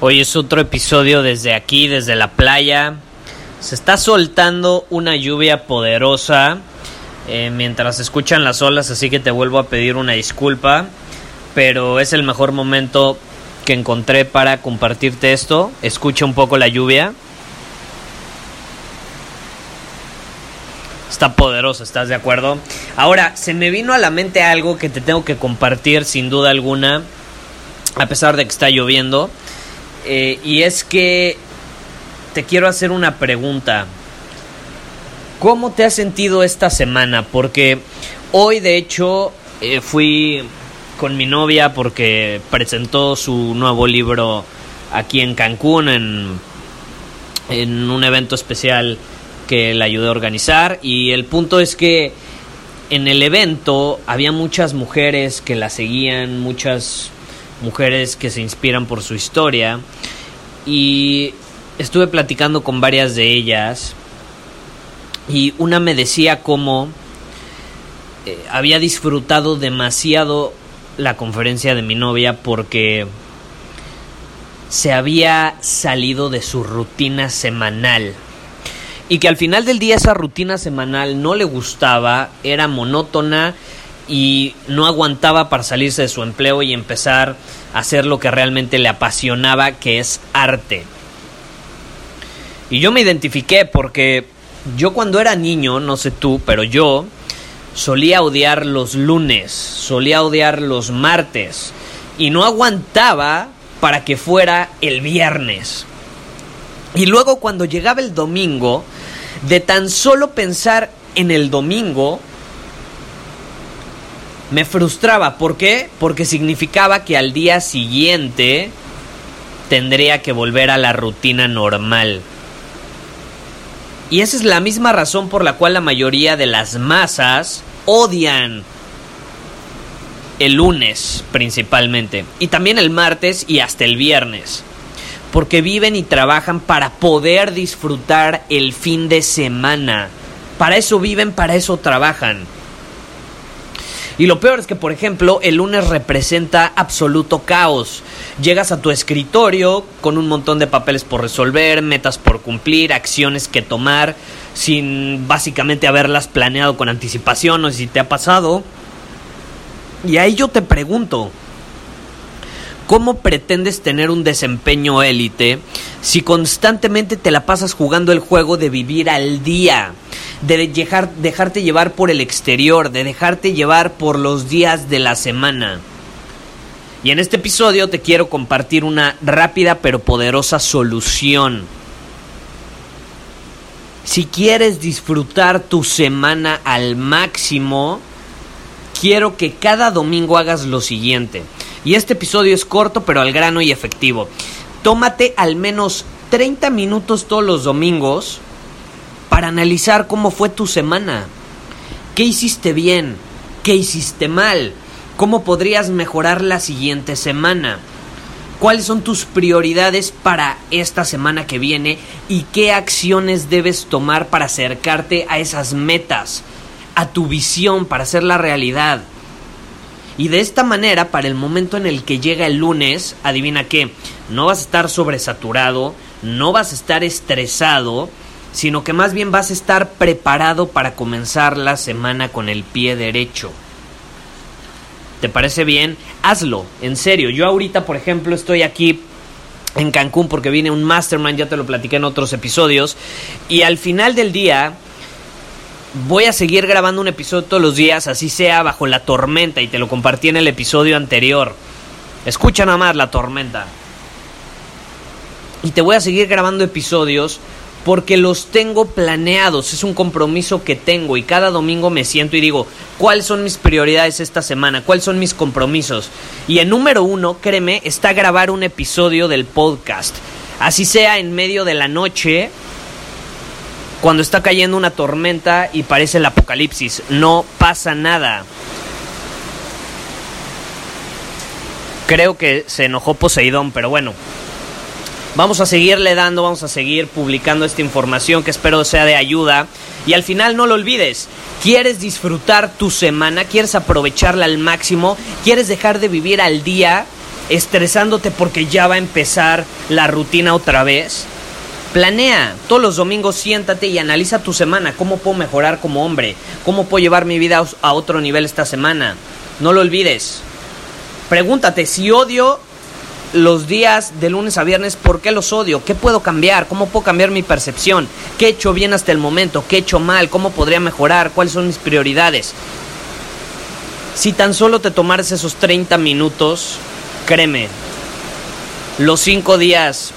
Hoy es otro episodio desde aquí, desde la playa. Se está soltando una lluvia poderosa eh, mientras escuchan las olas, así que te vuelvo a pedir una disculpa. Pero es el mejor momento que encontré para compartirte esto. Escucha un poco la lluvia. Está poderoso, ¿estás de acuerdo? Ahora, se me vino a la mente algo que te tengo que compartir sin duda alguna, a pesar de que está lloviendo. Eh, y es que te quiero hacer una pregunta. ¿Cómo te has sentido esta semana? Porque hoy de hecho eh, fui con mi novia porque presentó su nuevo libro aquí en Cancún en, en un evento especial que la ayudé a organizar y el punto es que en el evento había muchas mujeres que la seguían, muchas mujeres que se inspiran por su historia. Y estuve platicando con varias de ellas y una me decía cómo eh, había disfrutado demasiado la conferencia de mi novia porque se había salido de su rutina semanal y que al final del día esa rutina semanal no le gustaba, era monótona y no aguantaba para salirse de su empleo y empezar a hacer lo que realmente le apasionaba, que es arte. Y yo me identifiqué porque yo cuando era niño, no sé tú, pero yo solía odiar los lunes, solía odiar los martes y no aguantaba para que fuera el viernes. Y luego cuando llegaba el domingo, de tan solo pensar en el domingo, me frustraba. ¿Por qué? Porque significaba que al día siguiente tendría que volver a la rutina normal. Y esa es la misma razón por la cual la mayoría de las masas odian el lunes principalmente. Y también el martes y hasta el viernes. Porque viven y trabajan para poder disfrutar el fin de semana. Para eso viven, para eso trabajan. Y lo peor es que, por ejemplo, el lunes representa absoluto caos. Llegas a tu escritorio con un montón de papeles por resolver, metas por cumplir, acciones que tomar, sin básicamente haberlas planeado con anticipación, no sé si te ha pasado. Y ahí yo te pregunto, ¿Cómo pretendes tener un desempeño élite si constantemente te la pasas jugando el juego de vivir al día? De dejar, dejarte llevar por el exterior, de dejarte llevar por los días de la semana. Y en este episodio te quiero compartir una rápida pero poderosa solución. Si quieres disfrutar tu semana al máximo, quiero que cada domingo hagas lo siguiente. Y este episodio es corto pero al grano y efectivo. Tómate al menos 30 minutos todos los domingos para analizar cómo fue tu semana. ¿Qué hiciste bien? ¿Qué hiciste mal? ¿Cómo podrías mejorar la siguiente semana? ¿Cuáles son tus prioridades para esta semana que viene? ¿Y qué acciones debes tomar para acercarte a esas metas? A tu visión para hacerla realidad. Y de esta manera, para el momento en el que llega el lunes, adivina qué, no vas a estar sobresaturado, no vas a estar estresado, sino que más bien vas a estar preparado para comenzar la semana con el pie derecho. ¿Te parece bien? Hazlo, en serio. Yo ahorita, por ejemplo, estoy aquí en Cancún porque viene un mastermind, ya te lo platiqué en otros episodios. Y al final del día voy a seguir grabando un episodio todos los días, así sea bajo la tormenta, y te lo compartí en el episodio anterior. Escucha nada más la tormenta. Y te voy a seguir grabando episodios porque los tengo planeados, es un compromiso que tengo y cada domingo me siento y digo, ¿cuáles son mis prioridades esta semana? ¿Cuáles son mis compromisos? Y el número uno, créeme, está grabar un episodio del podcast. Así sea en medio de la noche, cuando está cayendo una tormenta y parece el apocalipsis, no pasa nada. Creo que se enojó Poseidón, pero bueno, Vamos a seguirle dando, vamos a seguir publicando esta información que espero sea de ayuda. Y al final no lo olvides, ¿quieres disfrutar tu semana? ¿Quieres aprovecharla al máximo? ¿Quieres dejar de vivir al día estresándote porque ya va a empezar la rutina otra vez? Planea, todos los domingos siéntate y analiza tu semana, cómo puedo mejorar como hombre, cómo puedo llevar mi vida a otro nivel esta semana. No lo olvides. Pregúntate si odio los días de lunes a viernes, ¿por qué los odio? ¿Qué puedo cambiar? ¿Cómo puedo cambiar mi percepción? ¿Qué he hecho bien hasta el momento? ¿Qué he hecho mal? ¿Cómo podría mejorar? ¿Cuáles son mis prioridades? Si tan solo te tomaras esos 30 minutos, créeme, los 5 días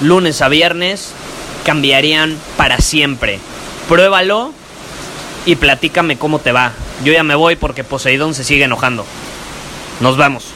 lunes a viernes cambiarían para siempre. Pruébalo y platícame cómo te va. Yo ya me voy porque Poseidón se sigue enojando. Nos vemos.